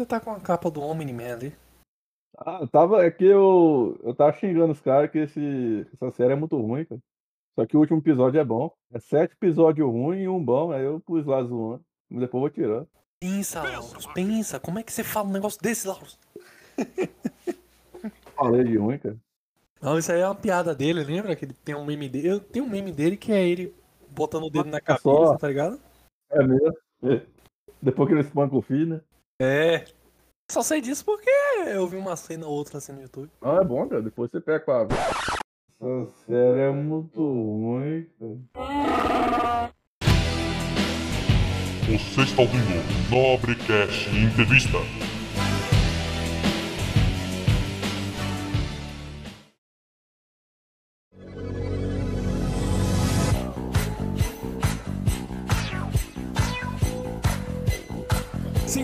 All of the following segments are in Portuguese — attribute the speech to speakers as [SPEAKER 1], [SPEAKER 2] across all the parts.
[SPEAKER 1] você tá com a capa do Omni-Man ali?
[SPEAKER 2] Ah, tava. É que eu. Eu tava xingando os caras que esse, essa série é muito ruim, cara. Só que o último episódio é bom. É sete episódios ruins e um bom. Aí eu pus lá zoando. Mas depois eu vou tirar.
[SPEAKER 1] Pensa, Lauros, pensa. Como é que você fala um negócio desse, Lauros?
[SPEAKER 2] Falei de ruim, cara.
[SPEAKER 1] Não, isso aí é uma piada dele, lembra? Que ele tem um meme dele. Eu tenho um meme dele que é ele botando o dedo na cabeça,
[SPEAKER 2] Só.
[SPEAKER 1] tá ligado?
[SPEAKER 2] É mesmo. É. Depois que ele espanca o filho, né?
[SPEAKER 1] É. Só sei disso porque eu vi uma cena ou outra assim no YouTube.
[SPEAKER 2] Não, é bom, cara. Depois você pega com a. Essa série é muito ruim, cara.
[SPEAKER 3] Você está ouvindo Nobrecast Entrevista.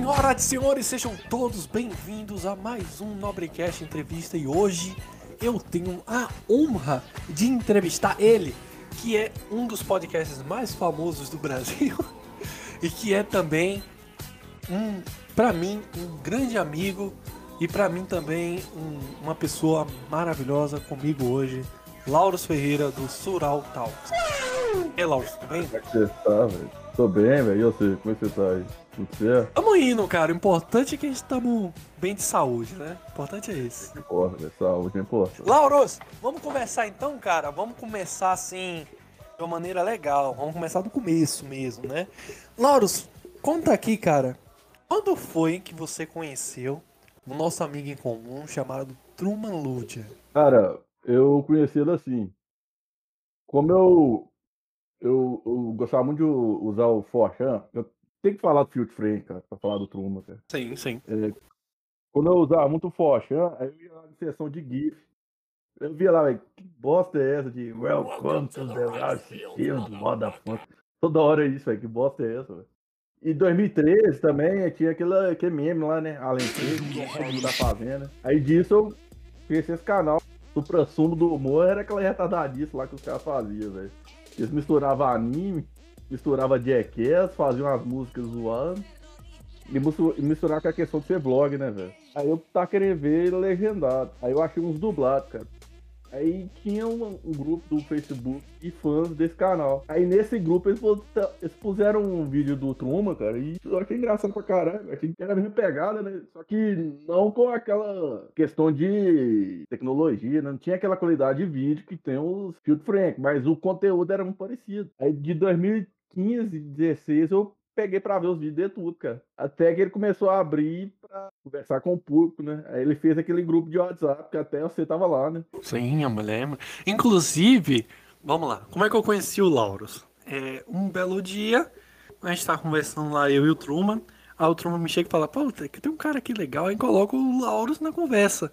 [SPEAKER 1] Senhoras e senhores, sejam todos bem-vindos a mais um Nobrecast Entrevista e hoje eu tenho a honra de entrevistar ele, que é um dos podcasts mais famosos do Brasil e que é também um, para mim, um grande amigo e para mim também um- uma pessoa maravilhosa comigo hoje, Lauros Ferreira do Sural Talks. Aí, Lauros, tudo bem?
[SPEAKER 2] Como é que você tá, velho? Tô bem, velho. E você? Como é que você tá aí? Tudo certo?
[SPEAKER 1] Tamo indo, cara. O importante é que a gente tamo bem de saúde, né? O importante é.
[SPEAKER 2] Não importa, velho. Saúde importa.
[SPEAKER 1] Lauros, vamos conversar então, cara? Vamos começar assim, de uma maneira legal. Vamos começar do começo mesmo, né? Lauros, conta aqui, cara. Quando foi que você conheceu o nosso amigo em comum chamado Truman Ludia?
[SPEAKER 2] Cara, eu conheci ele assim. Como eu, eu, eu gostava muito de usar o Forchan, eu tenho que falar do Field Frame, cara, pra falar do Truman, cara.
[SPEAKER 1] Sim, sim.
[SPEAKER 2] Quando eu usava muito o Forchan, aí eu ia lá na seção de GIF. Eu via lá, velho, que bosta é essa de Welcome to the Last Field, motherfucker. Toda hora é isso, velho, que bosta é essa, velho. E 2013 também tinha aquele, aquele meme lá, né? Além de da fazenda. Aí disso eu fiz esse canal. O supra-sumo do humor era aquela retardadice lá que os caras faziam, velho. Eles misturavam anime, misturavam jackass, faziam as músicas zoando. E mistu- e misturar com a questão de ser vlog, né, velho? Aí eu tava querendo ver legendado. Aí eu achei uns dublados, cara. Aí tinha um, um grupo do Facebook de fãs desse canal. Aí nesse grupo eles, pos- eles puseram um vídeo do Truman, cara, e eu achei engraçado pra caralho. Achei que era a mesma pegada, né? Só que não com aquela questão de tecnologia, né? não tinha aquela qualidade de vídeo que tem os Field Frank, mas o conteúdo era muito parecido. Aí de 2015, 16 eu peguei pra ver os vídeos de tudo, cara. Até que ele começou a abrir pra conversar com o público, né? Aí ele fez aquele grupo de WhatsApp, que até você tava lá, né?
[SPEAKER 1] Sim, eu me lembro. Inclusive, vamos lá, como é que eu conheci o Lauros? É, um belo dia, a gente tá conversando lá, eu e o Truman. Aí o Truman me chega e fala: Pô, que tem um cara aqui legal. Aí coloca o Lauros na conversa,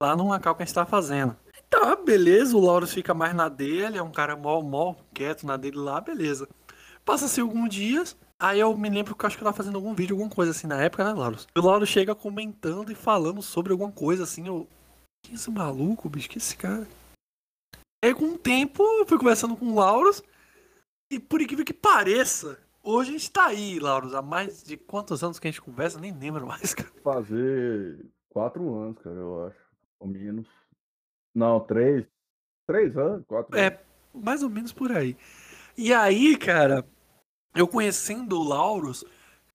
[SPEAKER 1] lá no local que a gente tá fazendo. Tá, beleza, o Lauros fica mais na dele, é um cara mó, mó quieto na dele lá, beleza. Passa-se alguns dias, aí eu me lembro que eu acho que eu tava fazendo algum vídeo, alguma coisa assim na época, né, Lauros? E o Lauros chega comentando e falando sobre alguma coisa assim, eu. Que esse maluco, bicho? Que esse cara? Aí com o tempo eu fui conversando com o Lauros e por incrível que pareça, hoje a gente tá aí, Lauros. Há mais de quantos anos que a gente conversa? Nem lembro mais, cara.
[SPEAKER 2] Fazer quatro anos, cara, eu acho. Ou menos. Não, três. Três anos, quatro anos.
[SPEAKER 1] É, mais ou menos por aí. E aí, cara, eu conhecendo o Lauros,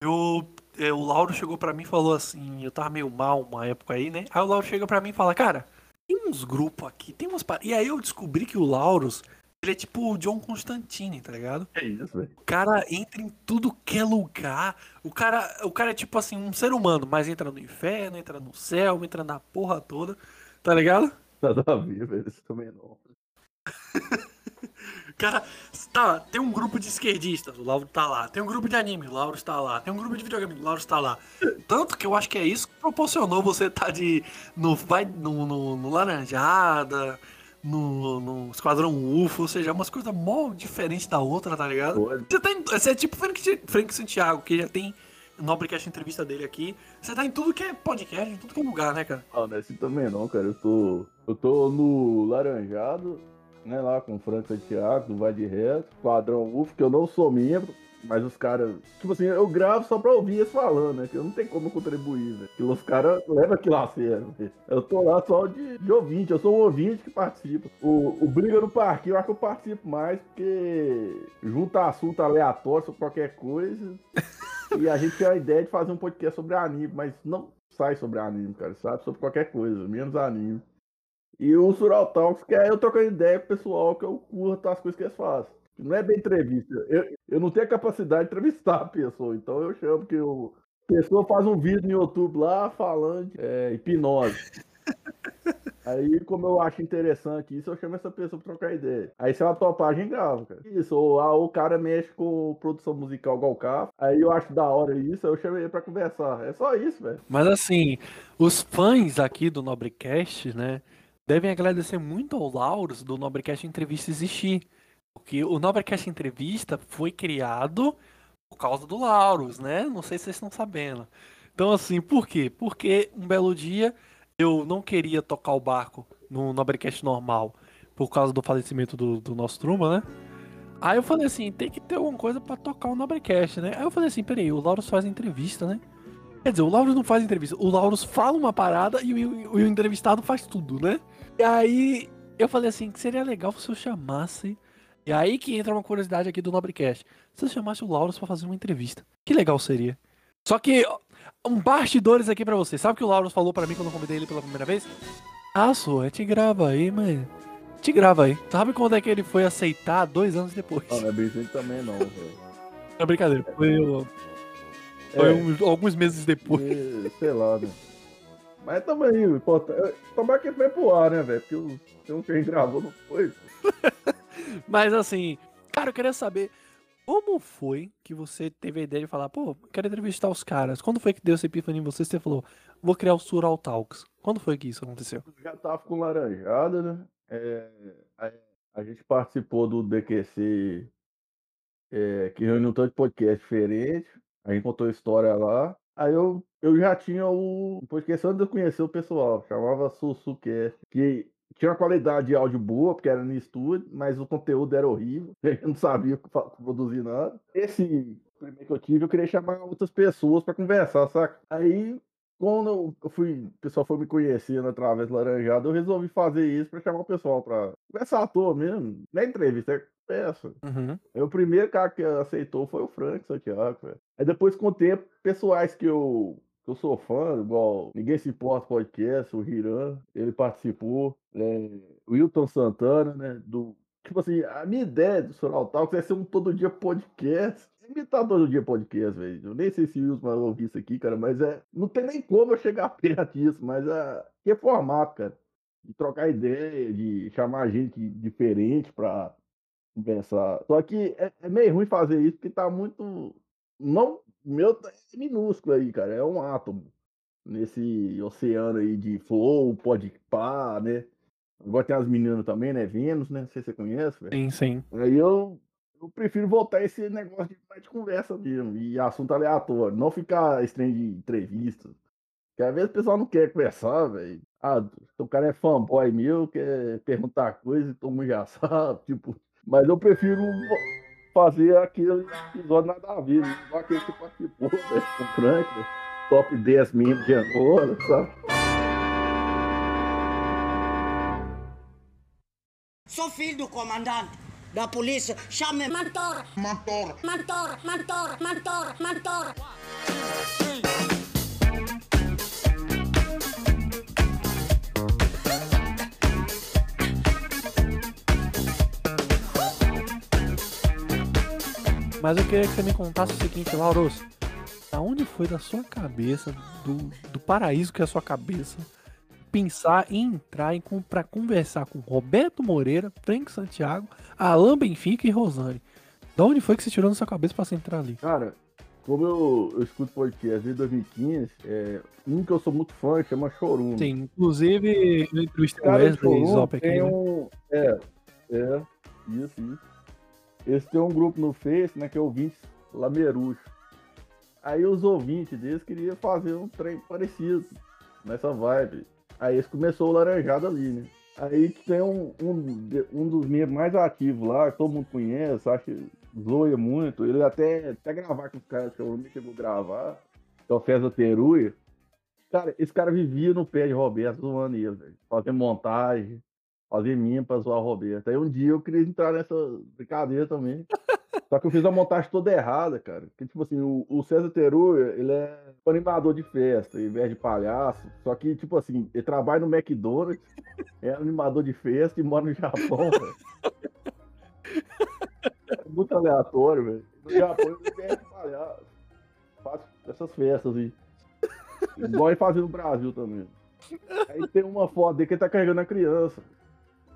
[SPEAKER 1] eu, é, o Lauro chegou pra mim e falou assim, eu tava meio mal uma época aí, né? Aí o Lauro chega pra mim e fala, cara, tem uns grupos aqui, tem umas... pa-" E aí eu descobri que o Lauros, ele é tipo o John Constantine, tá ligado?
[SPEAKER 2] É isso, velho.
[SPEAKER 1] O cara entra em tudo que é lugar. O cara, o cara é tipo assim, um ser humano, mas entra no inferno, entra no céu, entra na porra toda, tá ligado?
[SPEAKER 2] Nada a ver, velho. Isso também não.
[SPEAKER 1] Cara, tá, tem um grupo de esquerdistas, o Lauro tá lá. Tem um grupo de anime, o Lauro está lá. Tem um grupo de videogame, o Lauro está lá. Tanto que eu acho que é isso que proporcionou você tá de. No, vai, no, no, no Laranjada, no, no Esquadrão UFO, ou seja, umas coisas mó diferentes da outra, tá ligado? Você, tá em, você é tipo Frank, Frank Santiago, que já tem Nobrecast entrevista dele aqui. Você tá em tudo que é podcast, em tudo que é lugar, né, cara?
[SPEAKER 2] É assim também não, cara. Eu tô. Eu tô no Laranjado, né? Lá com o Franco Santiago, do Vai de Reto, Quadrão UF, que eu não sou membro. Mas os caras. Tipo assim, eu gravo só pra ouvir eles falando, né? Que eu não tenho como contribuir, velho. Que os caras levam aquilo a sério, velho. Eu tô lá só de, de ouvinte, eu sou um ouvinte que participa. O, o Briga no Parque, eu acho que eu participo mais porque junta assunto aleatório sobre qualquer coisa. e a gente tem a ideia de fazer um podcast sobre anime, mas não sai sobre anime, cara. Sabe? Sobre qualquer coisa, menos anime. E o Sural Talks, que é eu trocando ideia com o pessoal que eu curto as coisas que eles fazem. Não é bem entrevista. Eu, eu não tenho a capacidade de entrevistar a pessoa, então eu chamo que o a pessoa faz um vídeo no YouTube lá falando é, hipnose. Aí, como eu acho interessante isso, eu chamo essa pessoa pra trocar ideia. Aí, se ela topar, a gente grava, cara. Isso, ou ah, o cara mexe com produção musical igual o carro. Aí eu acho da hora isso, eu chamei ele pra conversar. É só isso, velho.
[SPEAKER 1] Mas assim, os fãs aqui do Nobrecast, né, devem agradecer muito ao Lauros do Nobrecast Entrevista existir. Porque o Nobrecast Entrevista foi criado por causa do Lauros, né? Não sei se vocês estão sabendo. Então, assim, por quê? Porque um belo dia eu não queria tocar o barco no Nobrecast normal por causa do falecimento do, do nosso Truma, né? Aí eu falei assim, tem que ter alguma coisa para tocar o Nobrecast, né? Aí eu falei assim, peraí, o Lauros faz entrevista, né? Quer dizer, o Lauros não faz entrevista, o Lauros fala uma parada e o, o entrevistado faz tudo, né? E aí eu falei assim, que seria legal se eu chamasse e aí que entra uma curiosidade aqui do Nobrecast. Se eu chamasse o Lauros para fazer uma entrevista, que legal seria. Só que, um bastidores aqui para você. Sabe o que o Lauros falou para mim quando eu convidei ele pela primeira vez? Ah, sou, te grava aí, mas. Te grava aí. Sabe quando é que ele foi aceitar dois anos depois?
[SPEAKER 2] Não, não é bem assim também não, velho.
[SPEAKER 1] É brincadeira. Foi, foi é, um, alguns meses depois.
[SPEAKER 2] sei lá, né? Mas também, importante. Tomar que foi pro ar, né, velho? Porque o, o que a gente gravou não foi.
[SPEAKER 1] Mas assim, cara, eu queria saber como foi que você teve a ideia de falar, pô, quero entrevistar os caras. Quando foi que deu essa epifania em você? Você falou, vou criar o Sural Talks. Quando foi que isso aconteceu?
[SPEAKER 2] Já tava com laranjada, né? É, a, a, gente participou do DQC, é, que reuniu um tanto de podcast diferente. A gente contou história lá. Aí eu, eu já tinha o podcast antes de eu conhecer o pessoal, chamava Sussucast, que tinha uma qualidade de áudio boa, porque era no estúdio, mas o conteúdo era horrível. Eu não sabia produzir nada. Esse primeiro que eu tive, eu queria chamar outras pessoas para conversar, saca? Aí, quando eu fui, o pessoal foi me conhecendo através do Laranjado, eu resolvi fazer isso para chamar o pessoal para conversar à toa mesmo. É entrevista, é peça. Uhum. o primeiro cara que aceitou foi o Frank Santiago, velho. Aí depois, com o tempo, pessoais que eu eu sou fã, igual Ninguém Se Importa Podcast, o Hiran, ele participou, é, o Wilton Santana, né, do... Tipo assim, a minha ideia do Soral Talks é ser um todo dia podcast. Imitar todo dia podcast, velho. Eu nem sei se o Wilson vai ouvir isso aqui, cara, mas é... Não tem nem como eu chegar perto disso, mas é... Que formato, cara. De trocar ideia, de chamar gente diferente pra conversar. Só que é, é meio ruim fazer isso, porque tá muito... Não meu é minúsculo aí, cara. É um átomo nesse oceano aí de flow, pode pá, né? Agora tem as meninas também, né? Vênus, né? Não sei se você conhece, velho.
[SPEAKER 1] Sim, sim.
[SPEAKER 2] Aí eu, eu prefiro voltar esse negócio de, de conversa mesmo. E assunto aleatório. Não ficar estranho de entrevista. Porque às vezes o pessoal não quer conversar, velho. Ah, o cara é fanboy meu, quer perguntar coisa e todo mundo já sabe. Tipo, mas eu prefiro fazer aquele episódio nada a ver, né? igual aquele que participou, né? com o Frank, né? top 10 membros de Angola, sabe?
[SPEAKER 4] Sou filho do comandante da polícia, chame Mantor. Mantor. Mantor, Mantor, Mantor, Mantor.
[SPEAKER 1] Mas eu queria que você me contasse o seguinte, Lauros. Aonde foi da sua cabeça, do, do paraíso que é a sua cabeça, pensar em entrar em, para conversar com Roberto Moreira, Frank Santiago, Alain Benfica e Rosane? Da onde foi que você tirou na sua cabeça para você entrar ali?
[SPEAKER 2] Cara, como eu, eu escuto podcast desde 2015, é, um que eu sou muito fã chama Chorum.
[SPEAKER 1] Sim, inclusive eu entrevistei o Wesley Zop aqui. Tem
[SPEAKER 2] né? um, é, é, isso, isso. Eles têm um grupo no Face, né, que é ouvintes Lameruxo. Aí os ouvintes deles queriam fazer um trem parecido, nessa vibe. Aí eles começou o laranjado ali, né? Aí tem um, um, um dos membros mais ativos lá, que todo mundo conhece, acho que zoia muito. Ele até, até gravar com os caras que eu não chegou a gravar, que é o César Teruia. Cara, esse cara vivia no pé de Roberto zoando ele, velho. Fazendo montagem, fazendo mim pra zoar o Roberto. Aí um dia eu queria entrar nessa brincadeira também. Só que eu fiz a montagem toda errada, cara. Porque, tipo assim, o, o César Teruia, ele é animador de festa, em vez de palhaço. Só que, tipo assim, ele trabalha no McDonald's, é animador de festa e mora no Japão, velho. É muito aleatório, velho. No Japão ele é palhaço. Faz essas festas aí. Igual ele fazia no Brasil também. Aí tem uma foto dele que ele tá carregando a criança.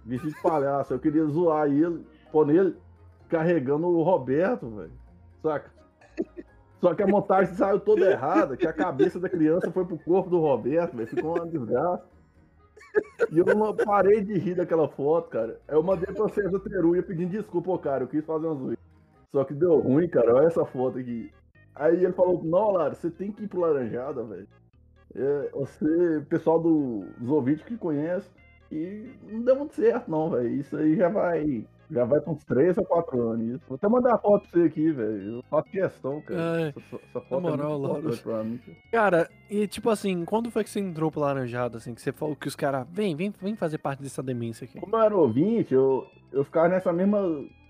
[SPEAKER 2] Vestido de palhaço. Eu queria zoar ele, pôr nele carregando o Roberto, velho. Saca? Só que a montagem saiu toda errada, que a cabeça da criança foi pro corpo do Roberto, velho. Ficou uma desgraça. E eu não parei de rir daquela foto, cara. Eu mandei pra César Teruia pedindo desculpa, ô, cara. Eu quis fazer uma zoeira. Só que deu ruim, cara. Olha essa foto aqui. Aí ele falou: Não, Lara, você tem que ir pro Laranjada, velho. É, você, pessoal do, dos ouvintes que conhece. E não deu muito certo, não, velho. Isso aí já vai já vai com uns 3 ou 4 anos. Vou até mandar a foto pra você aqui, velho. Eu faço questão, cara.
[SPEAKER 1] Ai,
[SPEAKER 2] essa, essa foto
[SPEAKER 1] moral,
[SPEAKER 2] é
[SPEAKER 1] Lauro.
[SPEAKER 2] importante pra mim.
[SPEAKER 1] Cara, e tipo assim, quando foi que você entrou pro Laranjada, assim, que você falou que os caras, vem, vem, vem fazer parte dessa demência aqui?
[SPEAKER 2] Como eu era ouvinte, eu, eu ficava nessa mesma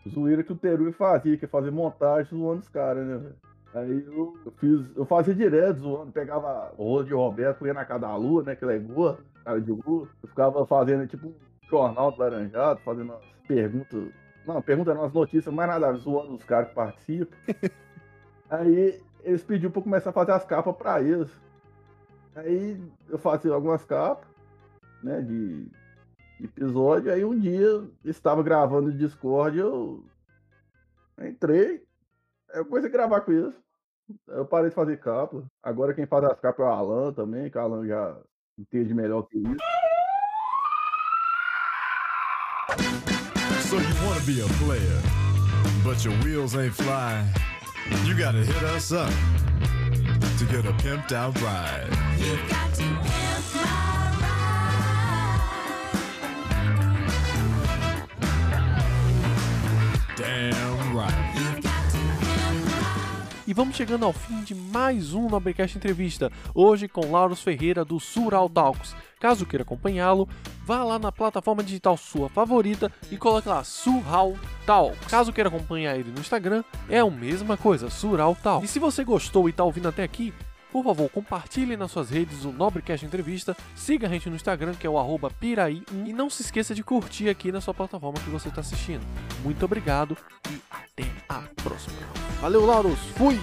[SPEAKER 2] zoeira que o Teru fazia, que é fazer montagem zoando os caras, né, velho? Aí eu, fiz, eu fazia direto zoando, pegava o rolo de Roberto, ia na casa da lua, né, que ela é gorda, cara de lua. Eu ficava fazendo tipo um jornal do Laranjado, fazendo umas perguntas, não, pergunta não, as notícias, mais nada, zoando os caras que participam. Aí eles pediram pra eu começar a fazer as capas pra eles. Aí eu fazia algumas capas, né, de episódio. Aí um dia eu estava gravando no Discord, eu entrei, eu comecei a gravar com eles. Aí Eu parei de fazer capa. Agora quem faz as capas é o Alan também, que o Alan já entende melhor que isso.
[SPEAKER 5] So you want to be a player, but your wheels ain't flying. You gotta hit us up to get a pimped out ride.
[SPEAKER 6] You've got to pimp my ride.
[SPEAKER 1] Vamos chegando ao fim de mais um Nobrecast Entrevista, hoje com Lauros Ferreira do Sural Talks. Caso queira acompanhá-lo, vá lá na plataforma digital sua favorita e coloque lá Sural Talks. Caso queira acompanhar ele no Instagram, é a mesma coisa, Sural Talks. E se você gostou e está ouvindo até aqui, por favor, compartilhe nas suas redes o Nobrecast Entrevista, siga a gente no Instagram, que é o arroba piraí1, e não se esqueça de curtir aqui na sua plataforma que você está assistindo. Muito obrigado e até a próxima. Valeu, Lauros! Fui!